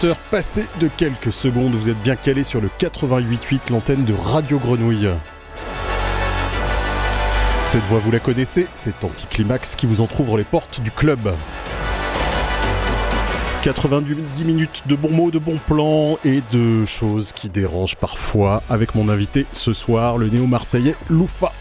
20h passées de quelques secondes, vous êtes bien calé sur le 88.8, l'antenne de Radio Grenouille. Cette voix, vous la connaissez, c'est Anticlimax qui vous entrouvre les portes du club. 90 minutes de bons mots, de bons plans et de choses qui dérangent parfois avec mon invité ce soir, le néo-marseillais Loufa.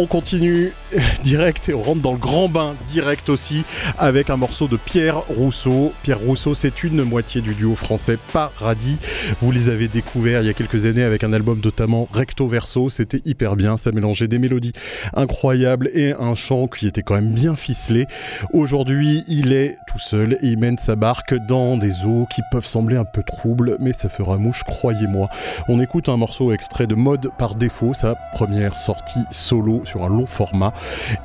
On continue direct et on rentre dans le grand bain direct aussi avec un morceau de Pierre Rousseau. Pierre Rousseau, c'est une moitié du duo français Paradis. Vous les avez découverts il y a quelques années avec un album notamment Recto Verso. C'était hyper bien. Ça mélangeait des mélodies incroyables et un chant qui était quand même bien ficelé. Aujourd'hui, il est tout seul et il mène sa barque dans des eaux qui peuvent sembler un peu troubles, mais ça fera mouche, croyez-moi. On écoute un morceau extrait de Mode par défaut, sa première sortie solo sur un long format.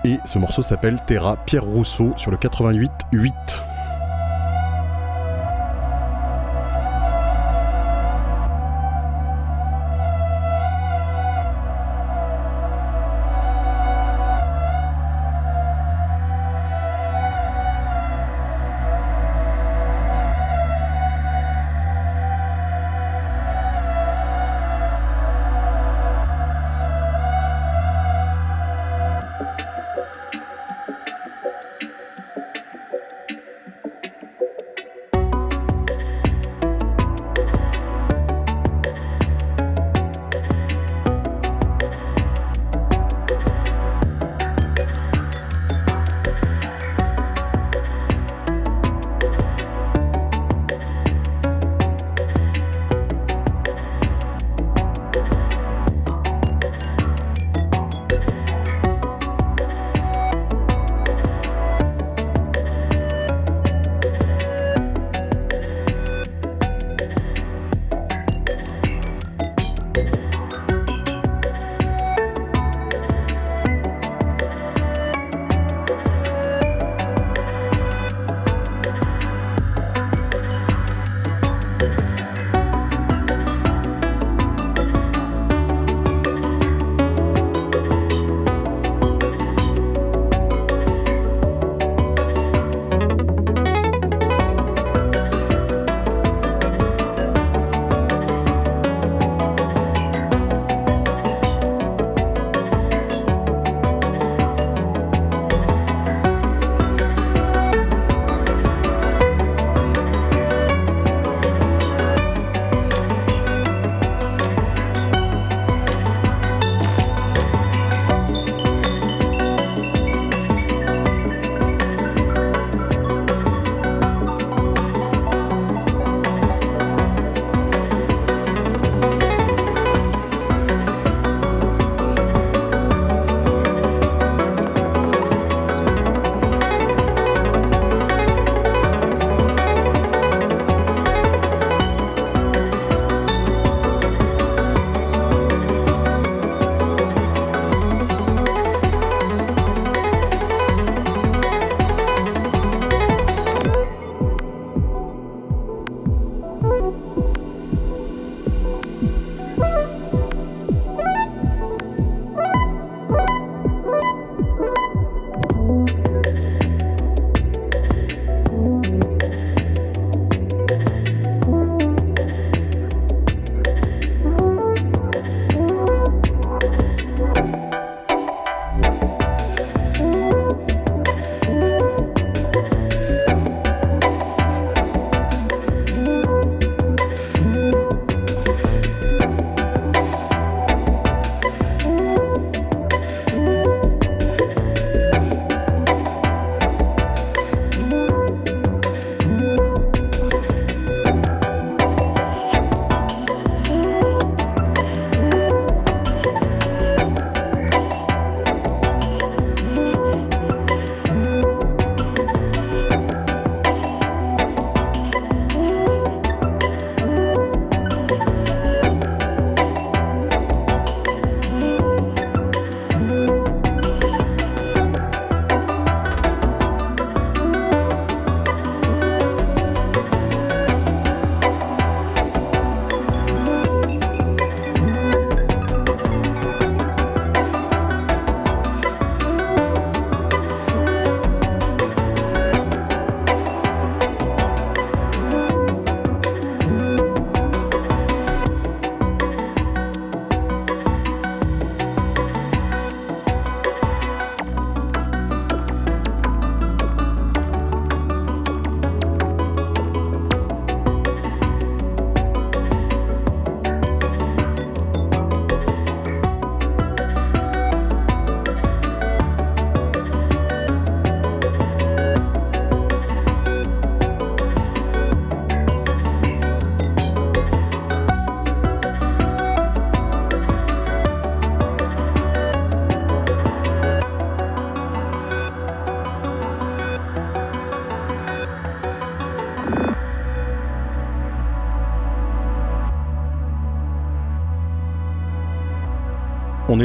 Et ce morceau s'appelle Terra Pierre Rousseau sur le 88.8. On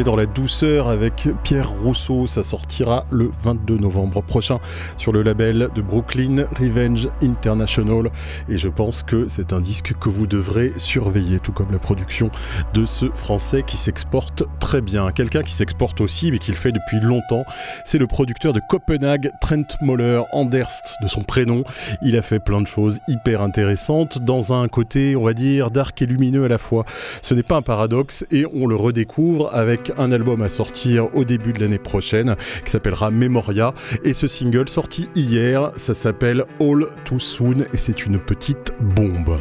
dans la douceur avec Pierre Rousseau. Ça sortira le 22 novembre prochain sur le label de Brooklyn Revenge International. Et je pense que c'est un disque que vous devrez surveiller, tout comme la production de ce français qui s'exporte très bien. Quelqu'un qui s'exporte aussi, mais qui le fait depuis longtemps, c'est le producteur de Copenhague, Trent Moller Anderst, de son prénom. Il a fait plein de choses hyper intéressantes dans un côté, on va dire, dark et lumineux à la fois. Ce n'est pas un paradoxe et on le redécouvre avec un album à sortir au début de l'année prochaine qui s'appellera Memoria et ce single sorti hier, ça s'appelle All Too Soon et c'est une petite bombe.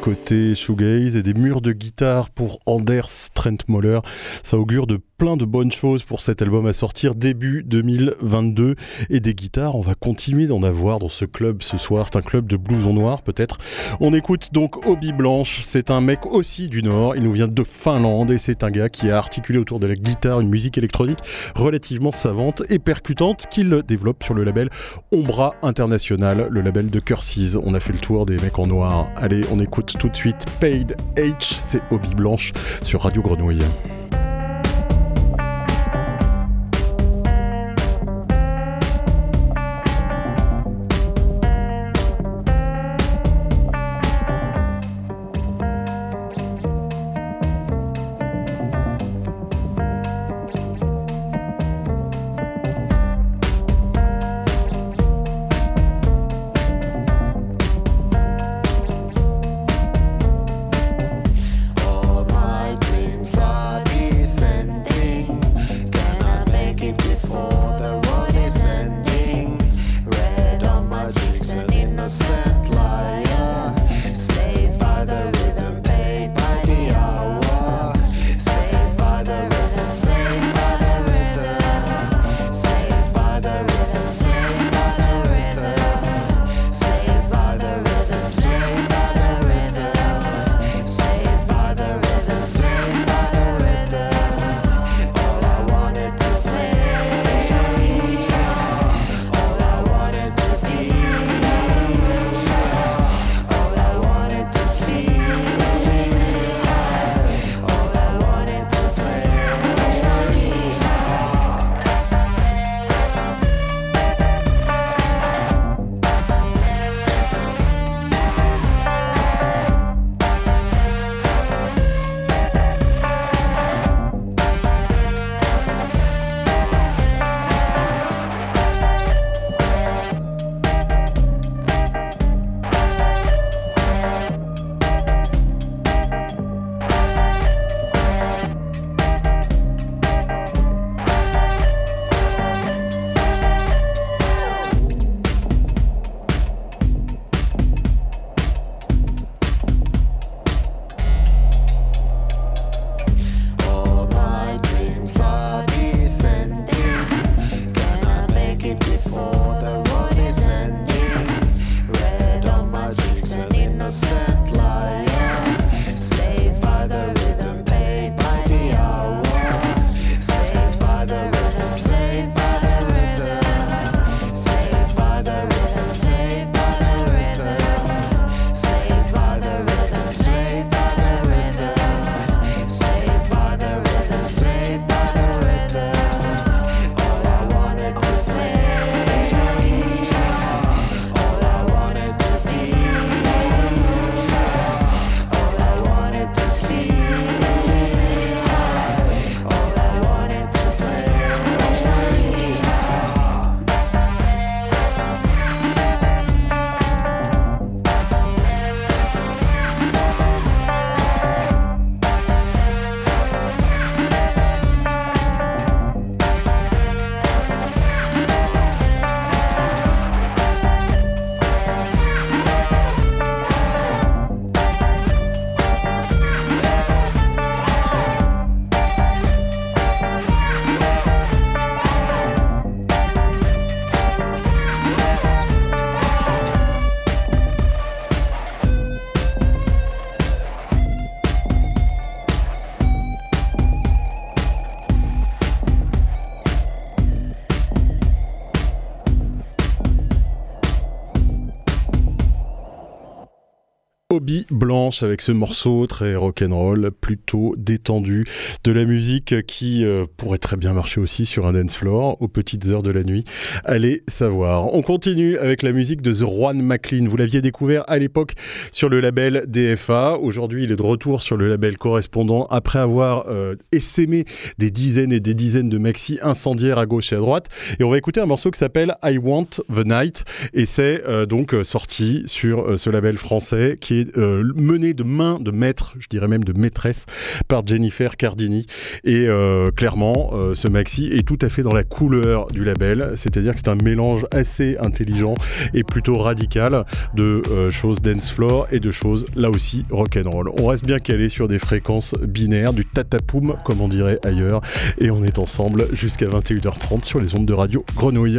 Côté shoegaze et des murs de guitare pour Anders Trent Moller. Ça augure de plein de bonnes choses pour cet album à sortir début 2022 et des guitares. On va continuer d'en avoir dans ce club ce soir. C'est un club de blues en noir peut-être. On écoute donc Obi Blanche. C'est un mec aussi du Nord. Il nous vient de Finlande et c'est un gars qui a articulé autour de la guitare une musique électronique relativement savante et percutante qu'il développe sur le label Ombra International, le label de Curses. On a fait le tour des mecs en noir. Allez, on écoute tout de suite Paid H. C'est Obi Blanche sur Radio Grenouille. Blanche avec ce morceau très rock'n'roll, plutôt détendu, de la musique qui euh, pourrait très bien marcher aussi sur un dance floor aux petites heures de la nuit. Allez savoir. On continue avec la musique de The Juan McLean. Vous l'aviez découvert à l'époque sur le label DFA. Aujourd'hui, il est de retour sur le label correspondant après avoir euh, essaimé des dizaines et des dizaines de maxi incendiaires à gauche et à droite. Et on va écouter un morceau qui s'appelle I Want the Night et c'est euh, donc sorti sur ce label français qui est est mené de main de maître, je dirais même de maîtresse, par Jennifer Cardini. Et clairement, ce maxi est tout à fait dans la couleur du label, c'est-à-dire que c'est un mélange assez intelligent et plutôt radical de choses dance floor et de choses là aussi rock'n'roll. On reste bien calé sur des fréquences binaires, du tatapoum comme on dirait ailleurs, et on est ensemble jusqu'à 21h30 sur les ondes de radio Grenouille.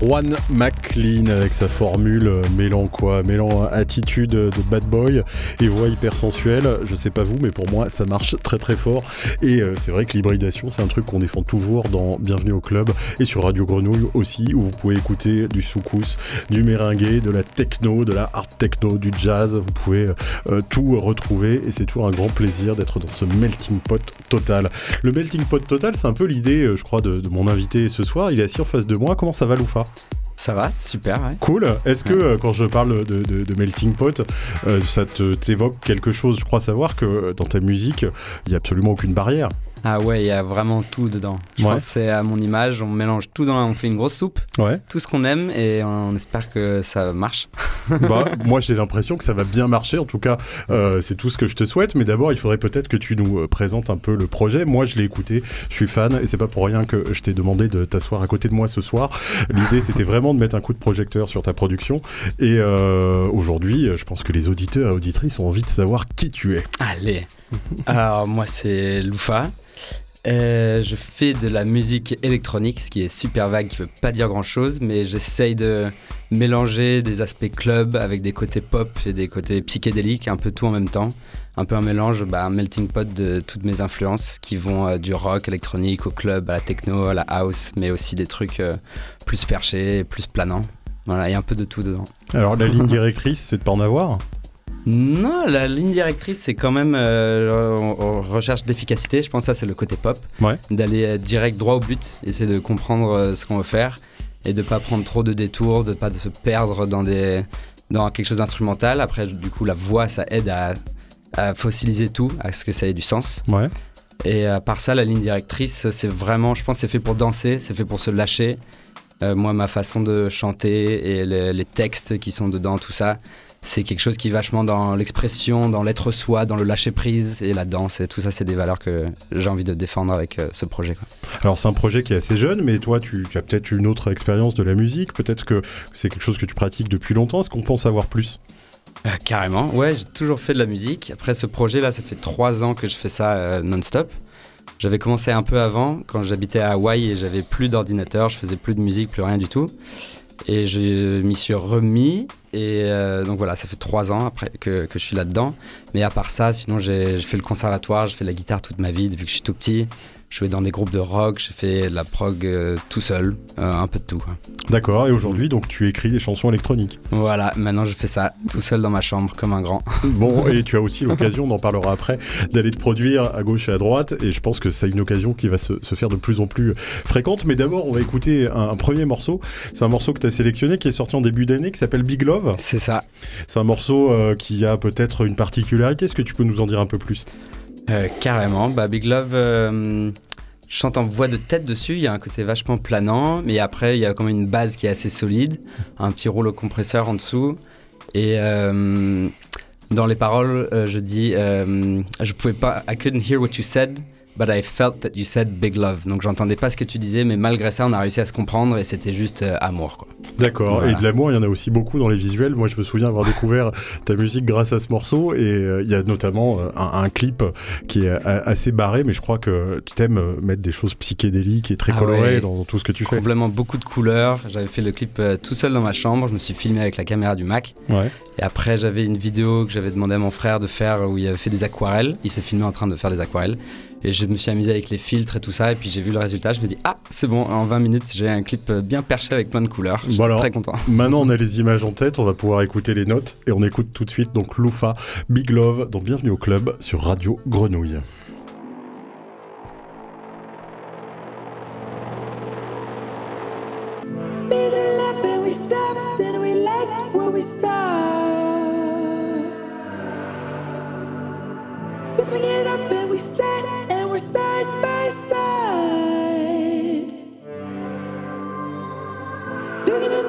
Juan McLean avec sa formule euh, mêlant quoi? Mêlant attitude de bad boy et voix hypersensuelle. Je sais pas vous, mais pour moi ça marche très très fort. Et euh, c'est vrai que l'hybridation c'est un truc qu'on défend toujours dans Bienvenue au club et sur Radio Grenouille aussi où vous pouvez écouter du soukous, du merengue, de la techno, de la hard techno, du jazz. Vous pouvez euh, tout retrouver et c'est toujours un grand plaisir d'être dans ce melting pot total. Le melting pot total c'est un peu l'idée je crois de, de, mon invité ce soir. Il est assis en face de moi. Comment ça va Loufa? Ça va, super. Ouais. Cool. Est-ce que euh, quand je parle de, melting pot, euh, ça t'évoque quelque chose Je crois savoir que dans ta musique, il n'y a absolument aucune barrière. Ah ouais, il y a vraiment tout dedans. Je pense c'est à mon image, on mélange tout dans, on fait une grosse soupe, ouais. tout ce qu'on aime et on espère que ça marche. bah, moi j'ai l'impression que ça va bien marcher, en tout cas euh, c'est tout ce que je te souhaite, mais d'abord il faudrait peut-être que tu nous euh, présentes un peu le projet. Moi je l'ai écouté, je suis fan et c'est pas pour rien que je t'ai demandé de t'asseoir à côté de moi ce soir. L'idée c'était vraiment de mettre un coup de projecteur sur ta production et euh, aujourd'hui je pense que les auditeurs et auditrices ont envie de savoir qui tu es. Allez, alors moi c'est Loufa. Euh, je fais de la musique électronique, ce qui est super vague, qui veut pas dire grand chose, mais j'essaye de mélanger des aspects club avec des côtés pop et des côtés psychédéliques, un peu tout en même temps. Un peu un mélange, bah, un melting pot de toutes mes influences qui vont euh, du rock électronique au club, à la techno, à la house, mais aussi des trucs euh, plus perchés, plus planants. Voilà, il y a un peu de tout dedans. Alors la ligne directrice, c'est de pas en avoir? Non, la ligne directrice, c'est quand même euh, recherche d'efficacité. Je pense que ça, c'est le côté pop. D'aller euh, direct droit au but, essayer de comprendre euh, ce qu'on veut faire et de pas prendre trop de détours, de pas se perdre dans, des, dans quelque chose d'instrumental. Après, du coup, la voix, ça aide à, fossiliser tout, à ce que ça ait du sens. Ouais. Et à part ça, la ligne directrice, c'est vraiment, je pense, c'est fait pour danser, c'est fait pour se lâcher. moi, ma façon de chanter et les, les textes qui sont dedans, tout ça, c'est quelque chose qui est vachement dans l'expression, dans l'être soi, dans le lâcher prise et la danse et tout ça, c'est des valeurs que j'ai envie de défendre avec euh, ce projet. Alors c'est un projet qui est assez jeune, mais toi tu, as peut-être une autre expérience de la musique, peut-être que c'est quelque chose que tu pratiques depuis longtemps. Est-ce qu'on peut en savoir plus? Euh, Carrément, ouais, j'ai toujours fait de la musique. Après ce projet là, ça fait trois ans que je fais ça euh, non-stop. J'avais commencé un peu avant, quand j'habitais à Hawaï et j'avais plus d'ordinateur, je faisais plus de musique, plus rien du tout. Et je m'y suis remis. Et euh, donc voilà, ça fait trois ans après que, que je suis là-dedans. Mais à part ça, sinon j'ai fait le conservatoire, j'ai fait de la guitare toute ma vie depuis que je suis tout petit je jouais dans des groupes de rock, j'ai fait de la prog euh, tout seul, euh, un peu de tout. D'accord, et aujourd'hui, donc tu écris des chansons électroniques Voilà, maintenant je fais ça tout seul dans ma chambre, comme un grand. bon, et tu as aussi l'occasion, on en parlera après, d'aller te produire à gauche et à droite, et je pense que c'est une occasion qui va se, faire de plus en plus fréquente. Mais d'abord, on va écouter un, premier morceau. C'est un morceau que tu as sélectionné, qui est sorti en début d'année, qui s'appelle Big Love. C'est ça. C'est un morceau euh, qui a peut-être une particularité. Est-ce que tu peux nous en dire un peu plus? Euh, carrément. Bah, Big Love, euh, je chante en voix de tête dessus. Il y a un côté vachement planant, mais après, il y a quand même une base qui est assez solide. Un petit rouleau compresseur en dessous. Et euh, dans les paroles, je dis Je pouvais pas. I couldn't hear what you said but I felt that you said big love. Donc j'entendais pas ce que tu disais, mais malgré ça, on a réussi à se comprendre et c'était juste euh, amour. D'accord. Et de l'amour, il y en a aussi beaucoup dans les visuels. Moi, je me souviens avoir découvert ta musique grâce à ce morceau et euh, il y a notamment euh, un, clip qui est assez barré, mais je crois que tu aimes mettre des choses psychédéliques et très ah colorées dans, tout ce que tu fais. Complètement beaucoup de couleurs. J'avais fait le clip tout seul dans ma chambre. Je me suis filmé avec la caméra du Mac. Ouais. Et après, j'avais une vidéo que j'avais demandé à mon frère de faire où il avait fait des aquarelles. Il s'est filmé en train de faire des aquarelles. Et je me suis amusé avec les filtres et tout ça. Et puis j'ai vu le résultat. Je me dis, ah, c'est bon, en 20 minutes, j'ai un clip bien perché avec plein de couleurs. Je suis très content. Maintenant, on a les images en tête. On va pouvoir écouter les notes. Et on écoute tout de suite donc Loufa, Big Love, dans Bienvenue au Club sur Radio Grenouille.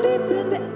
deep in the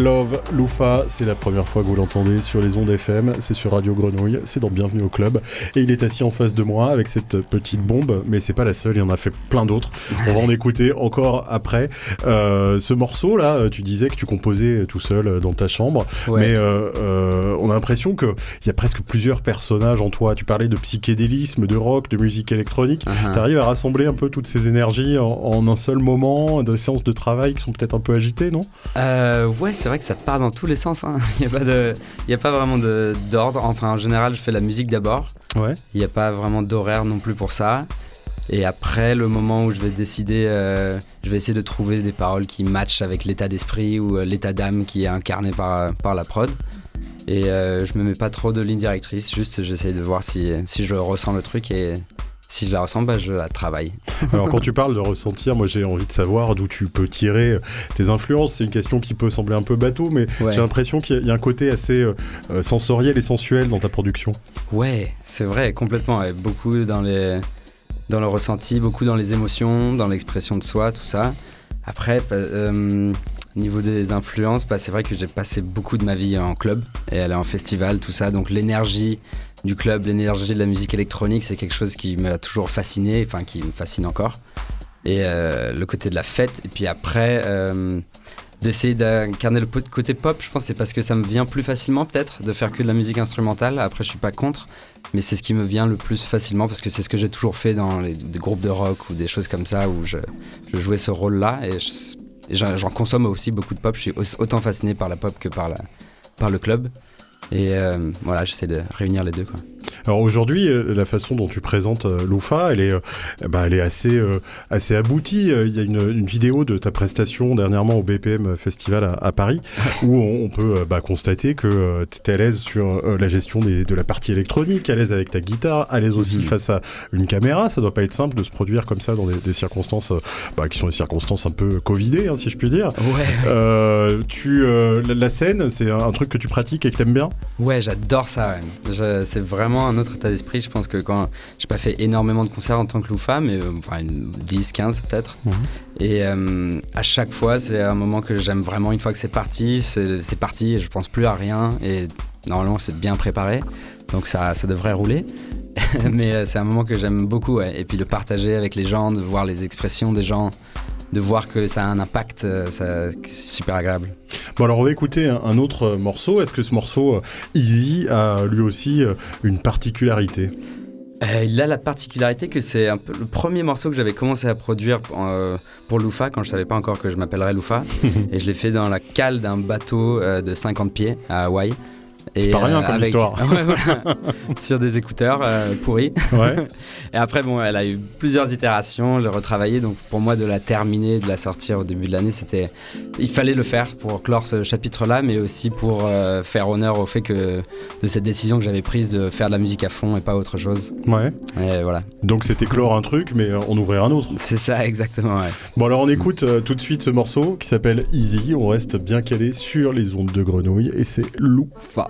Love Loufa, c'est la première fois que vous l'entendez sur les ondes FM, c'est sur Radio Grenouille, c'est dans Bienvenue au Club, et il est assis en face de moi avec cette petite bombe, mais c'est pas la seule, il en a fait plein d'autres, on va en écouter encore après. Euh, ce morceau là, tu disais que tu composais tout seul dans ta chambre, mais euh, euh, on a l'impression qu'il y a presque plusieurs personnages en toi, tu parlais de psychédélisme, de rock, de musique électronique, uh-huh. tu arrives à rassembler un peu toutes ces énergies en, en un seul moment, de séances de travail qui sont peut-être un peu agitées, non? Ouais, c'est vrai que ça part dans tous les sens. Hein. Il n'y a, pas de, a pas vraiment d'ordre. Enfin, en général, je fais la musique d'abord. Ouais. Il n'y a pas vraiment d'horaire non plus pour ça. Et après, le moment où je vais décider, euh, je vais essayer de trouver des paroles qui matchent avec l'état d'esprit ou euh, l'état d'âme qui est incarné par, par la prod. Et je me mets pas trop de ligne directrice, juste j'essaie de voir si, si je ressens le truc et si je la ressens, bah, je la travaille. Alors quand tu parles de ressentir, moi j'ai envie de savoir d'où tu peux tirer euh, tes influences. C'est une question qui peut sembler un peu bateau, mais j'ai l'impression qu'il y, a un côté assez euh, euh, sensoriel et sensuel dans ta production. Ouais, c'est vrai, complètement. beaucoup dans, les, dans le ressenti, beaucoup dans les émotions, dans l'expression de soi, tout ça. Après, au niveau des influences, bah, c'est vrai que j'ai passé beaucoup de ma vie en club et aller en festival, tout ça. Donc l'énergie du club, l'énergie de la musique électronique, c'est quelque chose qui m'a toujours fasciné, enfin qui me fascine encore. Et euh, le côté de la fête. Et puis après, euh, d'essayer d'incarner le côté pop, je pense c'est parce que ça me vient plus facilement peut-être de faire que de la musique instrumentale. Après, je suis pas contre, mais c'est ce qui me vient le plus facilement parce que c'est ce que j'ai toujours fait dans des groupes de rock ou des choses comme ça où je, jouais ce rôle-là. Et j'en consomme aussi beaucoup de pop. Je suis autant fasciné par la pop que par le club. Et euh, voilà, j'essaie de réunir les deux. Quoi. Alors aujourd'hui, euh, la façon dont tu présentes euh, Loufa, elle est, euh, bah, elle est assez, assez aboutie. Il y a une, une, vidéo de ta prestation dernièrement au BPM Festival à, Paris où on, peut bah, constater que tu es à l'aise sur la gestion des, de la partie électronique, à l'aise avec ta guitare, à l'aise aussi mhm. face à une caméra. Ça doit pas être simple de se produire comme ça dans des, des circonstances bah, qui sont des circonstances un peu covidées, hein, si je puis dire. Ouais. tu, la, scène, c'est un, truc que tu pratiques et que t'aimes bien? Ouais, j'adore ça. C'est vraiment un autre état d'esprit. Je pense que quand j'ai pas fait énormément de concerts en tant que loufa, mais euh, enfin 10, 15 peut-être. Mhm. Et euh, à chaque fois, c'est un moment que j'aime vraiment. Une fois que c'est parti, c'est parti. Et je pense plus à rien. Et normalement, c'est bien préparé, donc ça, ça devrait rouler. mais euh, c'est un moment que j'aime beaucoup. Et puis de partager avec les gens, de voir les expressions des gens de voir que ça a un impact, euh, c'est super agréable. Bon alors on va écouter un, autre euh, morceau. Est-ce que ce morceau euh, Easy a lui aussi une particularité? Il a la particularité que c'est un peu le premier morceau que j'avais commencé à produire pour Loufa quand je savais pas encore que je m'appellerais Loufa et je l'ai fait dans la cale d'un bateau de 50 pieds à Hawaï. C'est pas rien comme histoire. sur des écouteurs euh, pourris. Ouais. et après, bon, elle a eu plusieurs itérations, j'ai retravaillé. Donc pour moi, de la terminer, de la sortir au début de l'année, c'était. Il fallait le faire pour clore ce chapitre-là, mais aussi pour euh, faire honneur au fait que de cette décision que j'avais prise de faire de la musique à fond et pas autre chose. Ouais. Et voilà. Donc c'était clore un truc, mais en ouvrir un autre. C'est ça, exactement. Ouais. Bon, alors on écoute euh, tout de suite ce morceau qui s'appelle Easy. On reste bien calé sur les ondes de grenouille et c'est Loufa.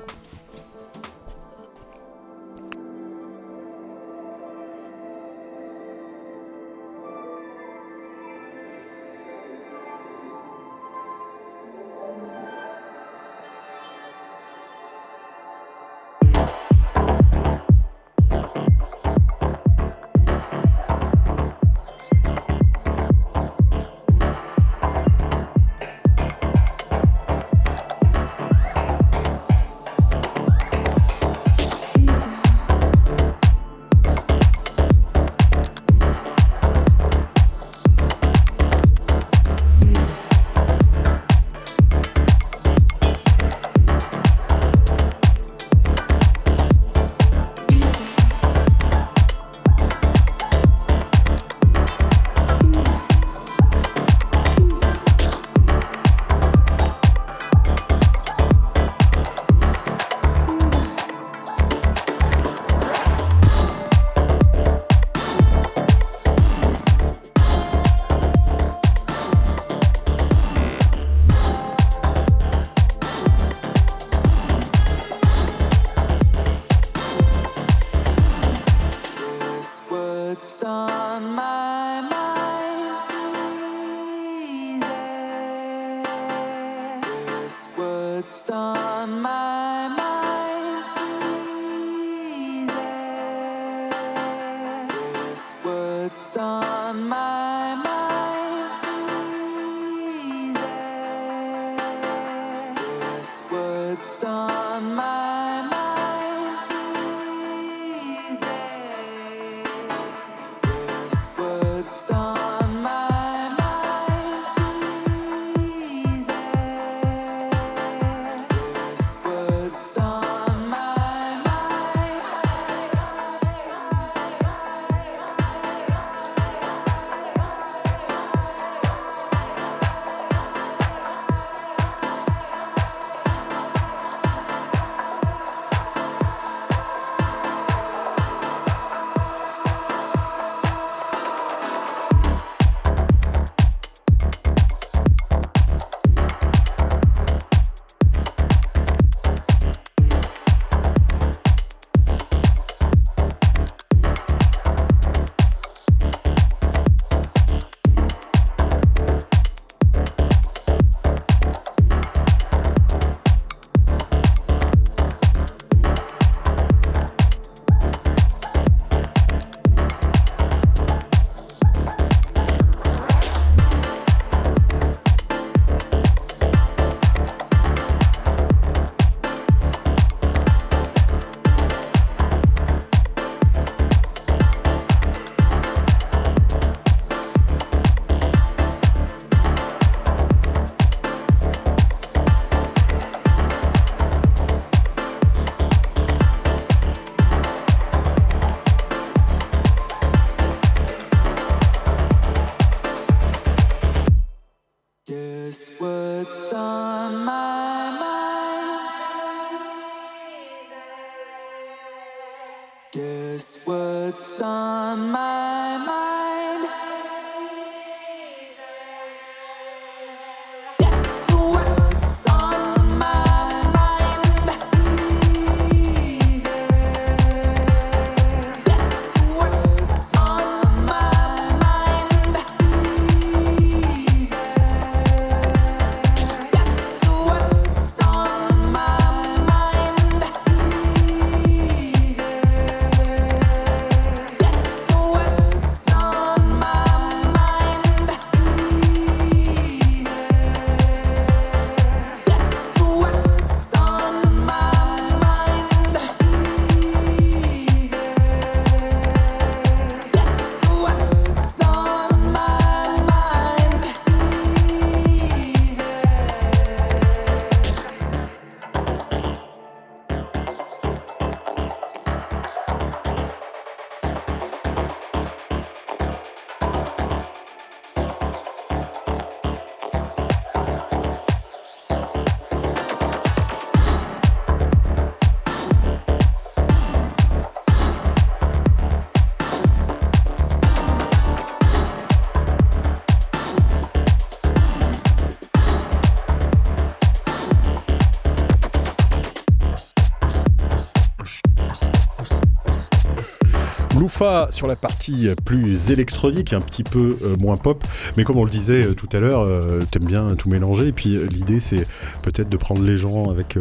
Sur la partie plus électronique, un petit peu euh, moins pop, mais comme on le disait euh, tout à l'heure, euh, t'aimes bien tout mélanger. Et puis l'idée, c'est peut-être de prendre les gens avec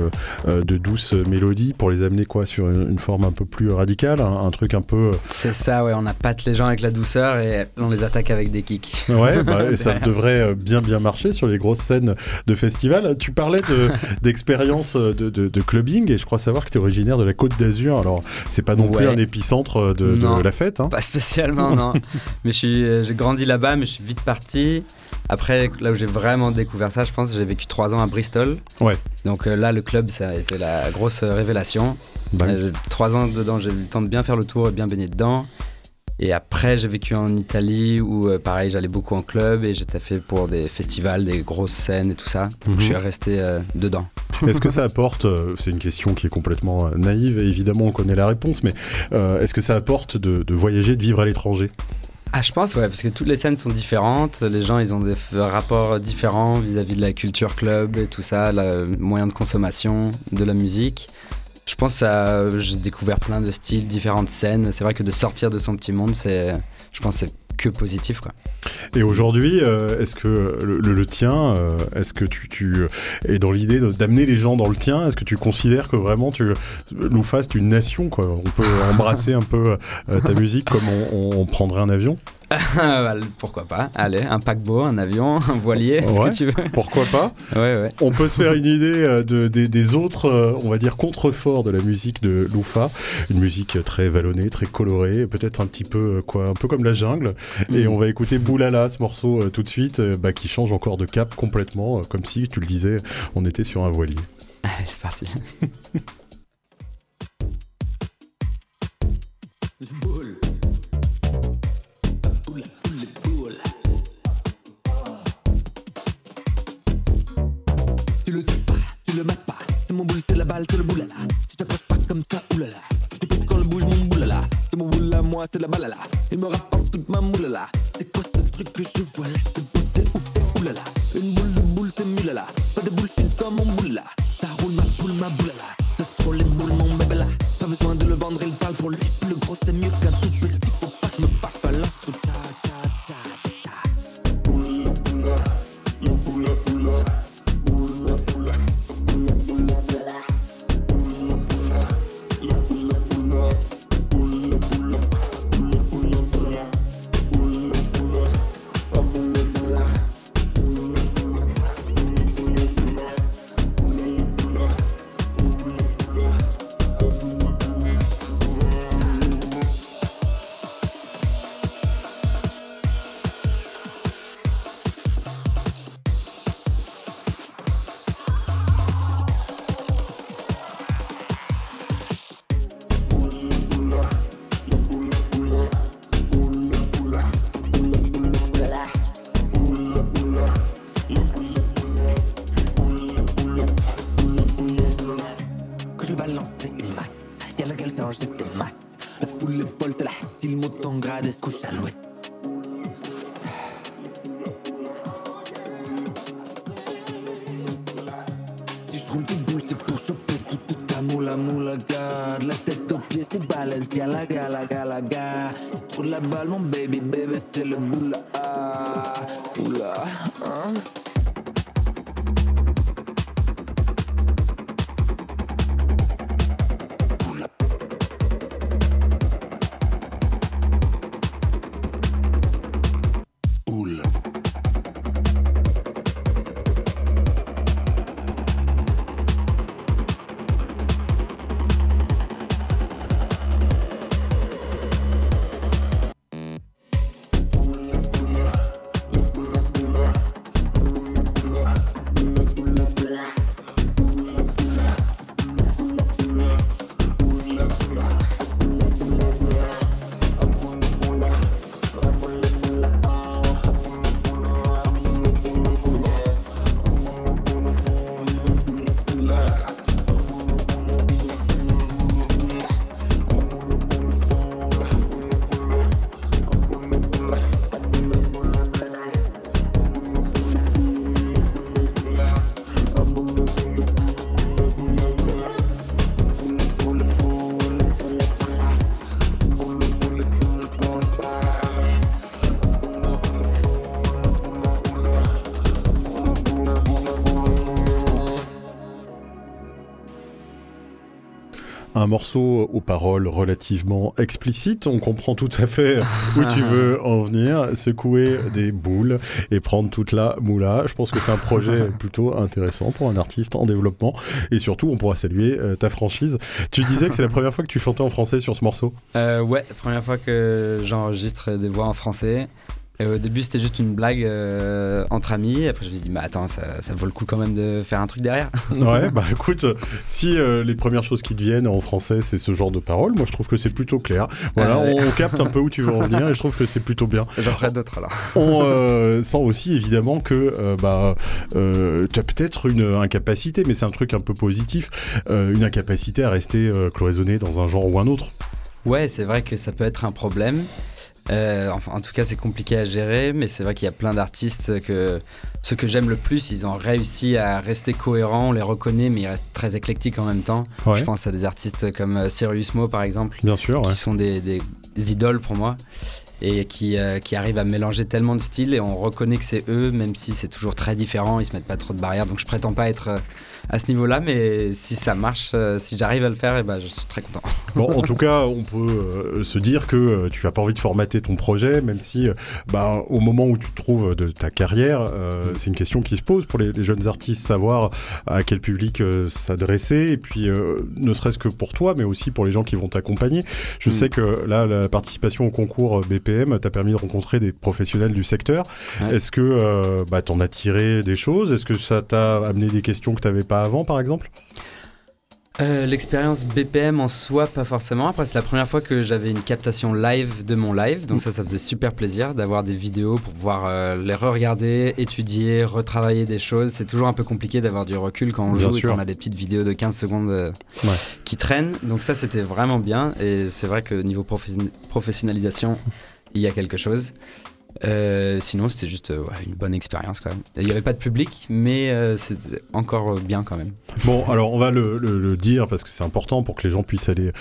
de douces mélodies pour les amener quoi sur une, forme un peu plus radicale, un, truc un peu. C'est ça, ouais. On appâte les gens avec la douceur et on les attaque avec des kicks. Ouais, bah, ça devrait bien bien marcher sur les grosses scènes de festival. Tu parlais d'expérience de, de, clubbing et je crois savoir que tu es originaire de la Côte d'Azur. Alors c'est pas non plus un épicentre de, la fête. Hein. Pas spécialement, non. mais euh, j'ai grandi là-bas, mais je suis vite parti. Après, là où j'ai vraiment découvert ça, je pense, j'ai vécu trois ans à Bristol. Ouais. Donc euh, là, le club, ça a été la grosse révélation. Bah trois ans dedans, j'ai eu le temps de bien faire le tour et bien baigner dedans. Et après, j'ai vécu en Italie où, euh, pareil, j'allais beaucoup en club et j'étais fait pour des festivals, des grosses scènes et tout ça. Donc, je suis mhm. resté euh, dedans. Est-ce que ça apporte, euh, c'est une question qui est complètement naïve, et évidemment on connaît la réponse, mais est-ce que ça apporte de, voyager, de vivre à l'étranger? Ah, je pense, ouais, parce que toutes les scènes sont différentes. Les gens, ils ont des rapports différents vis-à-vis -vis de la culture club et tout ça, le moyen de consommation, de la musique je pense que j'ai découvert plein de styles, différentes scènes. C'est vrai que de sortir de son petit monde, c'est, je pense, c'est que positif, quoi. Et aujourd'hui, euh, est-ce que le, tien, euh, est-ce que tu, tu, es dans l'idée d'amener les gens dans le tien Est-ce que tu considères que vraiment tu nous fasses une nation quoi? On peut embrasser un peu euh, ta musique comme on, prendrait un avion? pourquoi pas Allez, un paquebot, un avion, un voilier, ce que tu veux. Pourquoi pas Ouais, ouais. On peut se faire une idée euh, de, des, autres, euh, on va dire, contreforts de la musique de Loufa. Une musique très vallonnée, très colorée, peut-être un petit peu, euh, quoi, un peu comme la jungle. Et mm. on va écouter Boulala, ce morceau tout de suite, bah, qui change encore de cap complètement, comme si, tu le disais, on était sur un voilier. Allez, c'est parti. c'est le boulala. Tu t'approches pas comme ça, oulala. Tu pousses quand le bouge mon boulala. C'est mon boulala, moi c'est la balala. Il me rapporte toute ma moulala. C'est quoi ce truc que je vois là? C'est beau, c'est ouf, c'est oulala. Une boule de boule, c'est mulala. Pas de bullshit comme mon boulala. Ça roule ma poule, ma boulala. Morceau aux paroles relativement explicites. On comprend tout à fait où tu veux en venir. Secouer des boules et prendre toute la moula. Je pense que c'est un projet plutôt intéressant pour un artiste en développement. Et surtout, on pourra saluer euh, ta franchise. Tu disais que c'est la première fois que tu chantais en français sur ce morceau? Euh, Ouais, première fois que j'enregistre des voix en français au début, c'était juste une blague euh, entre amis. Après, je me suis dit, mais attends, ça, vaut le coup quand même de faire un truc derrière. ouais, bah écoute, si euh, les premières choses qui te viennent en français, c'est ce genre de paroles, moi je trouve que c'est plutôt clair. Voilà, ah on, capte un peu où tu veux en venir et je trouve que c'est plutôt bien. J'en ferai d'autres alors. On euh, sent aussi évidemment que bah, tu as peut-être une incapacité, mais c'est un truc un peu positif, une incapacité à rester cloisonné dans un genre ou un autre. Ouais, c'est vrai que ça peut être un problème. Euh, enfin, en tout cas, c'est compliqué à gérer, mais c'est vrai qu'il y a plein d'artistes que ceux que j'aime le plus, ils ont réussi à rester cohérents, on les reconnaît, mais ils restent très éclectiques en même temps. Je pense à des artistes comme euh, Sirius Mo, par exemple, Bien sûr, qui sont des, idoles pour moi. Et qui, euh, qui arrivent à mélanger tellement de styles et on reconnaît que c'est eux, même si c'est toujours très différent, ils se mettent pas trop de barrières. Donc je prétends pas être euh, à ce niveau-là, mais si ça marche, euh, si j'arrive à le faire, et eh ben, je suis très content. Bon, en tout cas, on peut se dire que tu as pas envie de formater ton projet, même si bah, au moment où tu te trouves de ta carrière, c'est une question qui se pose pour les, jeunes artistes, savoir à quel public s'adresser, et puis ne serait-ce que pour toi, mais aussi pour les gens qui vont t'accompagner. Je mm. sais que là, la participation au concours BPM t'a permis de rencontrer des professionnels du secteur. Est-ce que euh, bah, t'en as tiré des choses? Est-ce que ça t'a amené des questions que t'avais pas avant, par exemple? Euh, l'expérience BPM en soi, pas forcément. Après, c'est la première fois que j'avais une captation live de mon live. Donc, ça, ça faisait super plaisir d'avoir des vidéos pour pouvoir euh, les re-regarder, étudier, retravailler des choses. C'est toujours un peu compliqué d'avoir du recul quand on joue et qu'on a des petites vidéos de 15 secondes euh, qui traînent. Donc, ça, c'était vraiment bien. Et c'est vrai que niveau professionnalisation, il y a quelque chose. Euh, sinon, c'était juste euh, une bonne expérience quand même. Il n'y avait pas de public, mais euh, c'était encore bien quand même. Bon, alors on va le, le, dire parce que c'est important pour que les gens puissent aller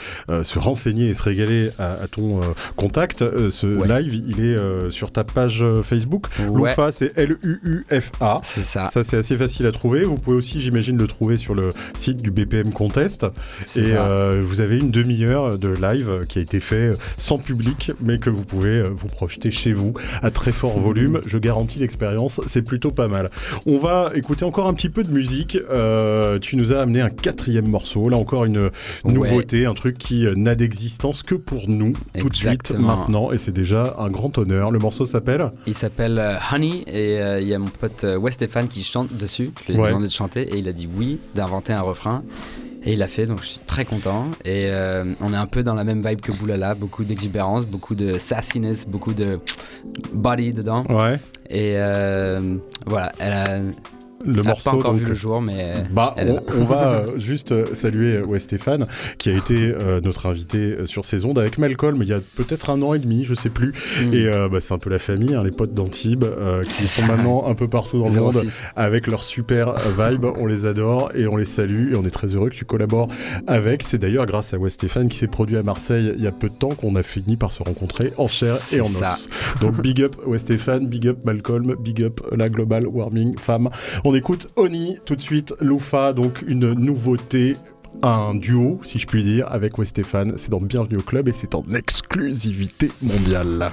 se renseigner et se régaler à, ton contact. ce live, il est sur ta page Facebook. Lufa, c'est L-U-U-F-A. C'est ça. Ça, c'est assez facile à trouver. Vous pouvez aussi, j'imagine, le trouver sur le site du BPM Contest. Et vous avez une demi-heure de live qui a été fait sans public, mais que vous pouvez vous projeter chez vous à très fort volume. Je garantis l'expérience, c'est plutôt pas mal. On va écouter encore un petit peu de musique. Euh, tu nous as amené un quatrième morceau, là encore une nouveauté, un truc qui n'a d'existence que pour nous, tout de suite, maintenant, et c'est déjà un grand honneur. Le morceau s'appelle Il s'appelle euh, Honey, et euh, il y a mon pote Wes Stéphane qui chante dessus. Je lui ai demandé de chanter, et il a dit oui, d'inventer un refrain. Et il l'a fait, donc je suis très content. Et euh, on est un peu dans la même vibe que Boulala, beaucoup d'exubérance, beaucoup de sassiness, beaucoup de body dedans. Ouais. Et euh, voilà, elle a le morceau. Pas encore vu le jour, mais bah, on, va euh, juste euh, saluer euh, Wes Stéphane, qui a été notre invité sur ces ondes avec Malcolm il y a peut-être un an et demi, je sais plus. Mm. Et bah, c'est un peu la famille, hein, les potes d'Antibes, qui sont maintenant un peu partout dans le monde avec leur super vibe. On les adore et on les salue et on est très heureux que tu collabores avec. C'est d'ailleurs grâce à Stéphane qui s'est produit à Marseille il y a peu de temps qu'on a fini par se rencontrer en chair et en os. Donc big up Stéphane, big up Malcolm, big up la Global Warming Femme. On écoute Oni tout de suite, Lufa, donc une nouveauté un duo, si je puis dire, avec Westéphane. C'est dans Bienvenue au Club et c'est en exclusivité mondiale.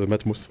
De Matmos.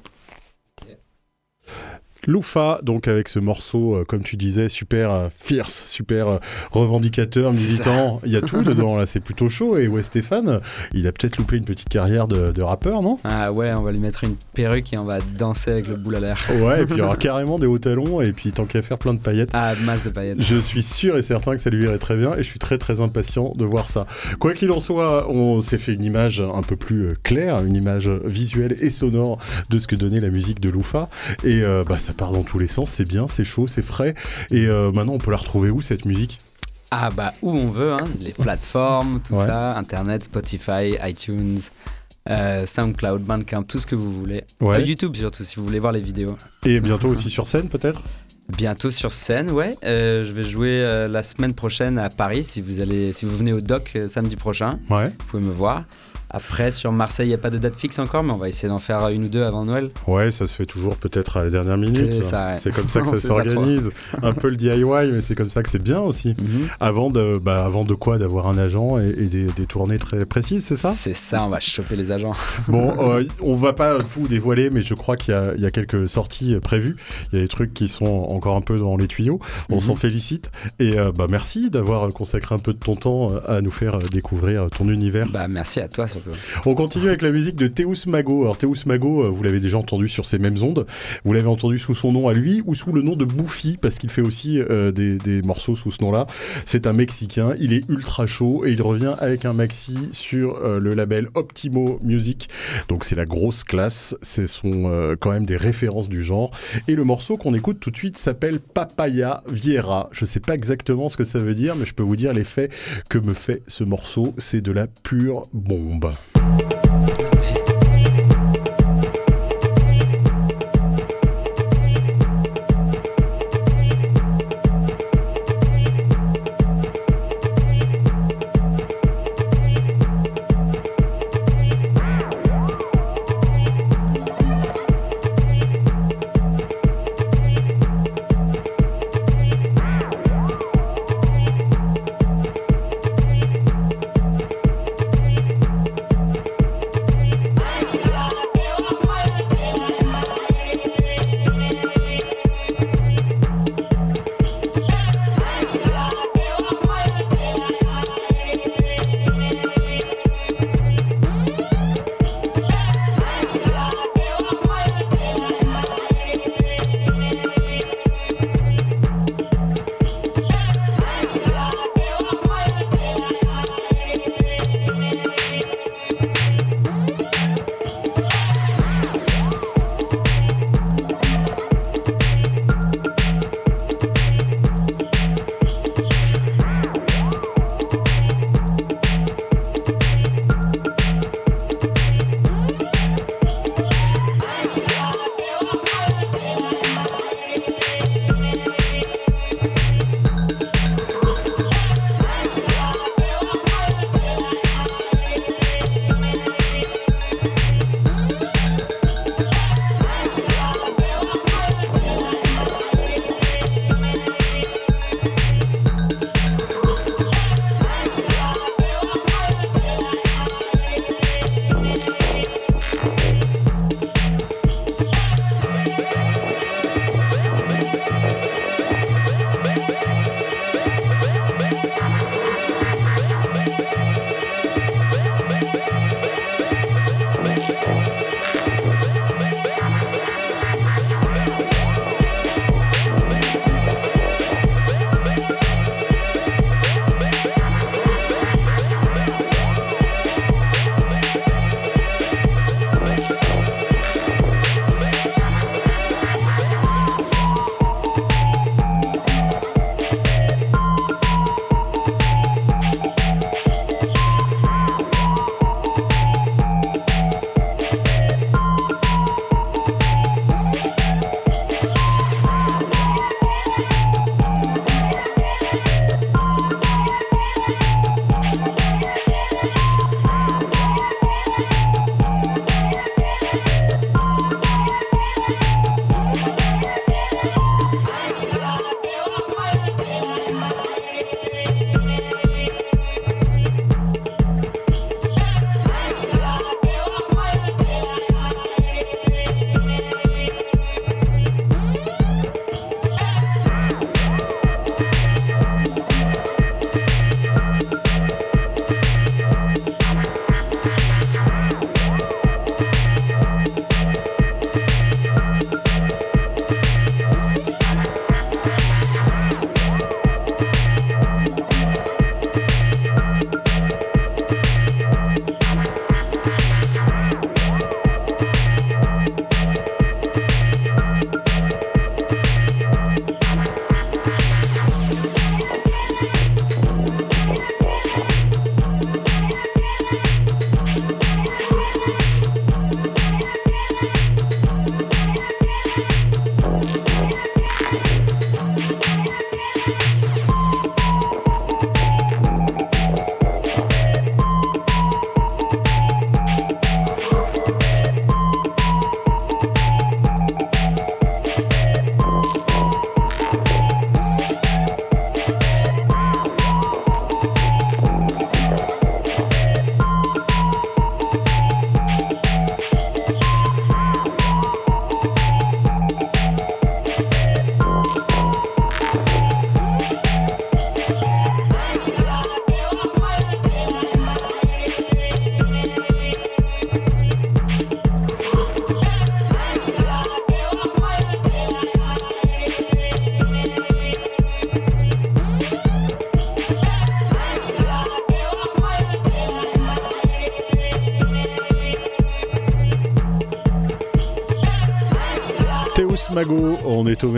Loufa, donc avec ce morceau, euh, comme tu disais, super euh, fierce, super euh, revendicateur, militant. Il y a tout dedans, là, c'est plutôt chaud. Et ouais, Stéphane, il a peut-être loupé une petite carrière de, de rappeur, non? Ah ouais, on va lui mettre une perruque et on va danser avec le boule à l'air. Ouais, et puis il y aura carrément des hauts talons, et puis tant qu'à faire plein de paillettes. Ah, masse de paillettes. Je suis sûr et certain que ça lui irait très bien, et je suis très très impatient de voir ça. Quoi qu'il en soit, on s'est fait une image un peu plus claire, une image visuelle et sonore de ce que donnait la musique de Loufa. Et euh, bah, ça part dans tous les sens, c'est bien, c'est chaud, c'est frais. Et euh, maintenant, on peut la retrouver où cette musique? Ah bah où on veut, hein, les plateformes, tout Ouais. ça, Internet, Spotify, iTunes, euh, SoundCloud, Bandcamp, tout ce que vous voulez. Ouais. Euh, YouTube surtout, si vous voulez voir les vidéos. Et bientôt aussi sur scène, peut-être? Bientôt sur scène, ouais. Euh, je vais jouer la semaine prochaine à Paris. Si vous allez, si vous venez au Doc samedi prochain, Ouais. vous pouvez me voir. Après, sur Marseille, il n'y a pas de date fixe encore, mais on va essayer d'en faire une ou deux avant Noël. Ouais, ça se fait toujours peut-être à la dernière minute. C'est ça, ouais. C'est comme ça que ça s'organise. Un peu le DIY, mais c'est comme ça que c'est bien aussi. Avant de, bah, avant de quoi? D'avoir un agent et, et des, des tournées très précises, c'est ça? C'est ça, on va choper les agents. Bon, euh, on va pas tout dévoiler, mais je crois qu'il y, a- il y a quelques sorties prévues. Il y a des trucs qui sont encore un peu dans les tuyaux. On Mhm. s'en félicite. Et euh, bah, merci d'avoir consacré un peu de ton temps euh, à nous faire euh, découvrir ton univers. Bah merci à toi On continue avec la musique de Théus Mago. Alors Théus Mago, euh, vous l'avez déjà entendu sur ces mêmes ondes. Vous l'avez entendu sous son nom à lui ou sous le nom de Bouffi parce qu'il fait aussi euh, des, morceaux sous ce nom-là. C'est un Mexicain. Il est ultra chaud et il revient avec un maxi sur euh, le label Optimo Music. Donc c'est la grosse classe. Ce sont quand même des références du genre. Et le morceau qu'on écoute tout de suite s'appelle Papaya Viera. Je sais pas exactement ce que ça veut dire, mais je peux vous dire l'effet que me fait ce morceau. C'est de la pure bombe. Papaya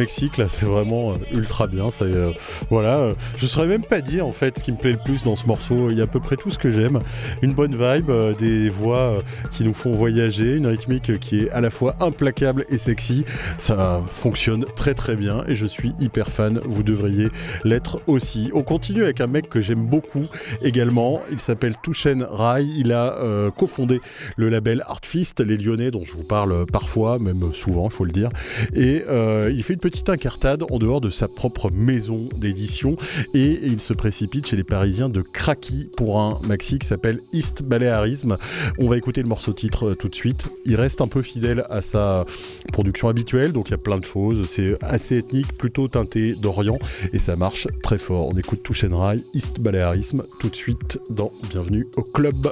c'est vraiment euh, ultra bien. Ça, euh, voilà, euh, je saurais même pas dire en fait ce qui me plaît le plus dans ce morceau. Il y a à peu près tout ce que j'aime. Une bonne vibe, des voix qui nous font voyager, une rythmique qui est à la fois implacable et sexy. Ça fonctionne très très bien et je suis hyper fan. Vous devriez l'être aussi. On continue avec un mec que j'aime beaucoup également. Il s'appelle Touchen Rai. Il a cofondé le label Artfist, les Lyonnais dont je vous parle parfois, même souvent, il faut le dire. Et euh, il fait une petite incartade en dehors de sa propre maison d'édition et il se précipite chez les Parisiens de Kraki pour un maxi qui s'appelle East Balearism. On va écouter le morceau titre euh, tout de suite. Il reste un peu fidèle à sa production habituelle, donc il y a plein de choses. C'est assez ethnique, plutôt teinté d'Orient et ça marche très fort. On écoute Touchenrai, East Balearism tout de suite dans Bienvenue au club.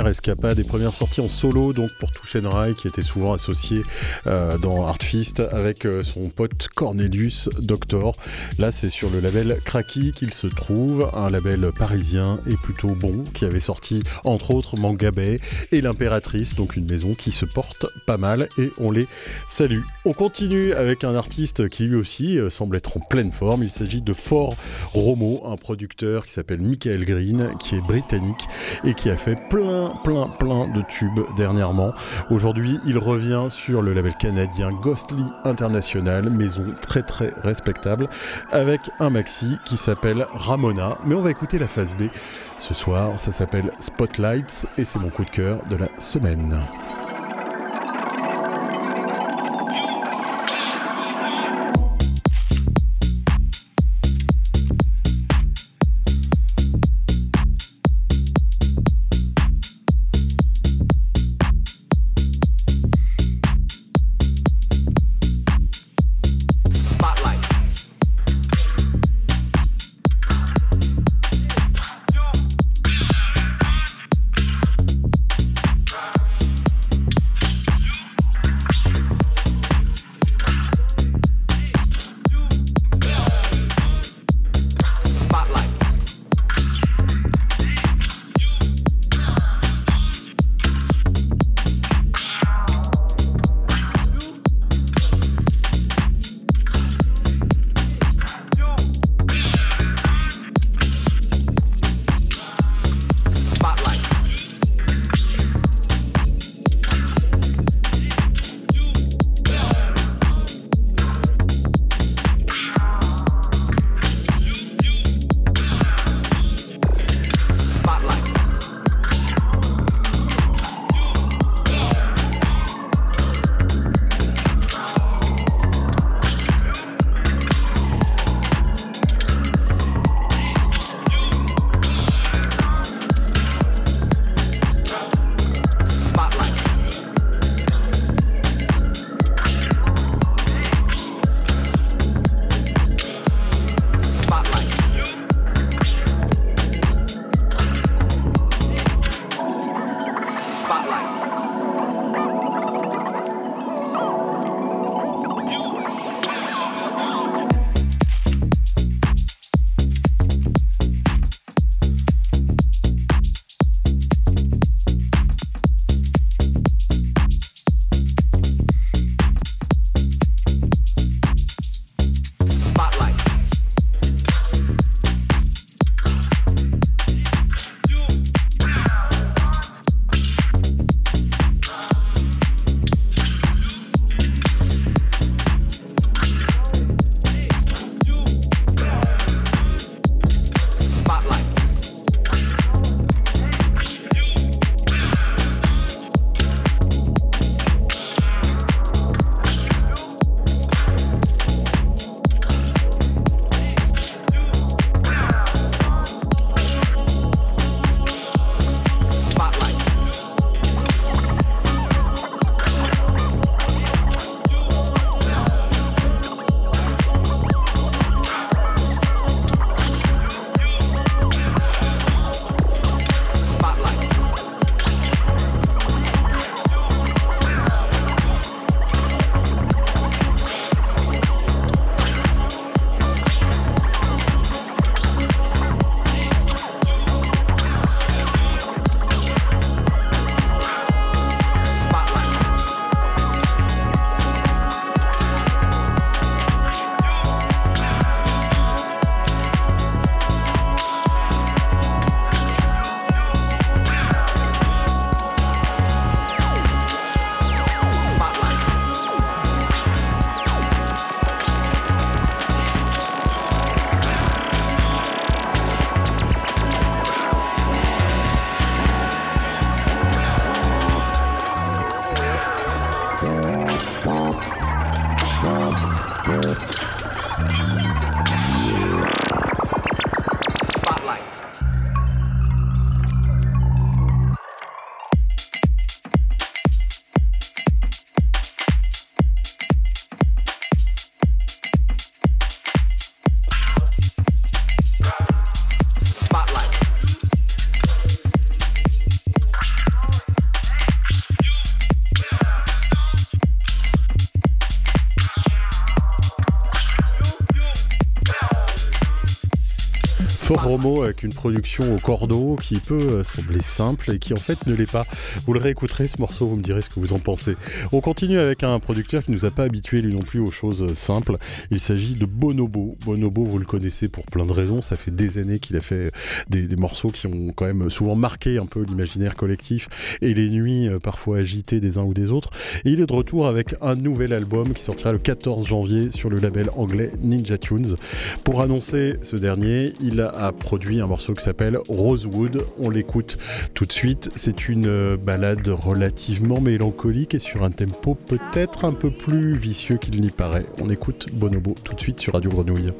Premières escapades, des premières sorties en solo, donc pour Rai, qui était souvent associé euh, dans Avec euh, son pote Cornelius Doctor. Là, c'est sur le label Cracky qu'il se trouve, un label parisien et plutôt bon, qui avait sorti entre autres Manga Bay et l'Impératrice, donc une maison qui se porte pas mal et on les salue. On continue avec un artiste qui lui aussi euh, semble être en pleine forme. Il s'agit de Fort Romo, un producteur qui s'appelle Michael Green, qui est britannique et qui a fait plein, plein, plein de tubes dernièrement. Aujourd'hui, il revient sur le label canadien International, maison très très respectable, avec un maxi qui s'appelle Ramona. Mais on va écouter la phase B ce soir, ça s'appelle Spotlights et c'est mon coup de cœur de la semaine. Fort Romo avec une production au cordeau qui peut euh, sembler simple et qui en fait ne l'est pas. Vous le réécouterez ce morceau, vous me direz ce que vous en pensez. On continue avec un producteur qui nous a pas habitués lui non plus aux choses euh, simples. Il s'agit de Bonobo. Bonobo, vous le connaissez pour plein de raisons. Ça fait des années qu'il a fait euh, des, morceaux qui ont quand même souvent marqué un peu l'imaginaire collectif et les nuits parfois agitées des uns ou des autres. Il est de retour avec un nouvel album qui sortira le 14 janvier sur le label anglais Ninja Tunes. Pour annoncer ce dernier, il a a produit un morceau qui s'appelle Rosewood. On l'écoute tout de suite. C'est une euh, balade relativement mélancolique et sur un tempo peut-être un peu plus vicieux qu'il n'y paraît. On écoute Bonobo tout de suite sur Radio Grenouille.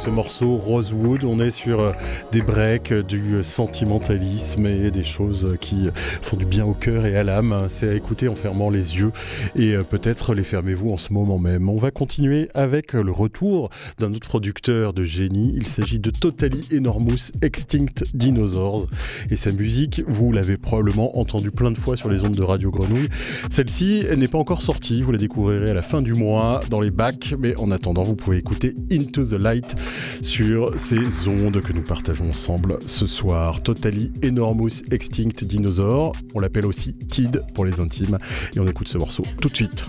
Ce morceau Rosewood. On est sur euh, des breaks, euh, du sentimentalisme et des choses qui font du bien au cœur et à l'âme. C'est à écouter en fermant les yeux et euh, peut-être les fermez-vous en ce moment même. On va continuer avec le retour d'un autre producteur de génie. Il s'agit de Totally Enormous Extinct Dinosaurs et sa musique, vous l'avez probablement entendu plein de fois sur les ondes de Radio Grenouille. Celle-ci, elle n'est pas encore sortie. Vous la découvrirez à la fin du mois dans les bacs, mais en attendant, vous pouvez écouter Into the Light sur ces ondes que nous partageons ensemble ce soir. Totally Enormous Extinct Dinosaur, on l'appelle aussi TID pour les intimes, et on écoute ce morceau tout de suite.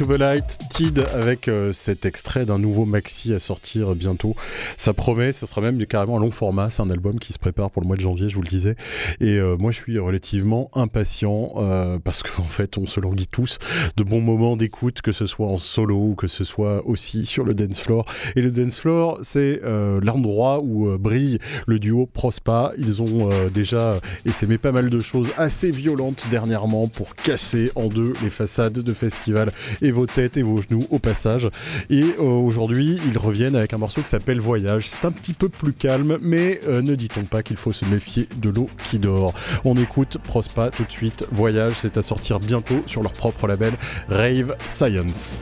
Into the Light, Avec euh, cet extrait d'un nouveau maxi à sortir bientôt. Ça promet, ce sera même carrément un long format. C'est un album qui se prépare pour le mois de janvier, je vous le disais. Et euh, moi, je suis relativement impatient euh, parce qu'en fait, on se languit tous de bons moments d'écoute, que ce soit en solo ou que ce soit aussi sur le dance floor. Et le dance floor, c'est l'endroit où brille le duo Prospa. Ils ont déjà essaimé pas mal de choses assez violentes dernièrement pour casser en deux les façades de festivals et vos têtes et vos genoux au passage. Et euh, aujourd'hui, ils reviennent avec un morceau qui s'appelle Voyage. C'est un petit peu plus calme, mais euh, ne dit-on pas qu'il faut se méfier de l'eau qui dort. On écoute Prospa tout de suite. Voyage, c'est à sortir bientôt sur leur propre label Rave Science.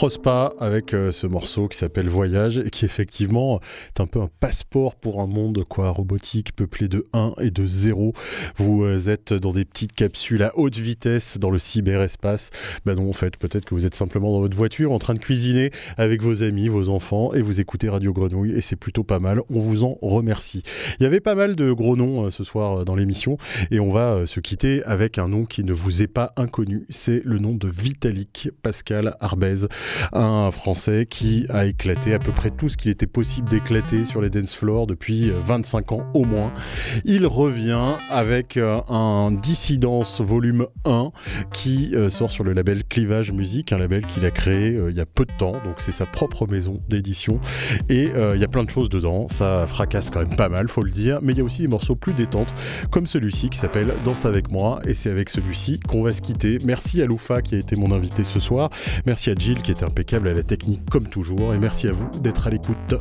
Prospa avec euh, ce morceau qui s'appelle Voyage et qui effectivement est un peu un passeport pour un monde quoi robotique peuplé de 1 et de 0. Vous euh, êtes dans des petites capsules à haute vitesse dans le cyberespace. Ben non, en fait, peut-être que vous êtes simplement dans votre voiture en train de cuisiner avec vos amis, vos enfants et vous écoutez Radio Grenouille et c'est plutôt pas mal. On vous en remercie. Il y avait pas mal de gros noms euh, ce soir dans l'émission et on va se quitter avec un nom qui ne vous est pas inconnu. C'est le nom de Vitalik Pascal Arbez un Français qui a éclaté à peu près tout ce qu'il était possible d'éclater sur les dance floors depuis 25 ans au moins. Il revient avec euh, un Dissidence volume 1 qui euh, sort sur le label Clivage Musique, un label qu'il a créé euh, il y a peu de temps, donc c'est sa propre maison d'édition. Et il y a plein de choses dedans, ça fracasse quand même pas mal, faut le dire, mais il y a aussi des morceaux plus détentes comme celui-ci qui s'appelle Danse avec moi. Et c'est avec celui-ci qu'on va se quitter. Merci à Loufa qui a été mon invité ce soir, merci à Jill qui impeccable à la technique comme toujours et merci à vous d'être à l'écoute.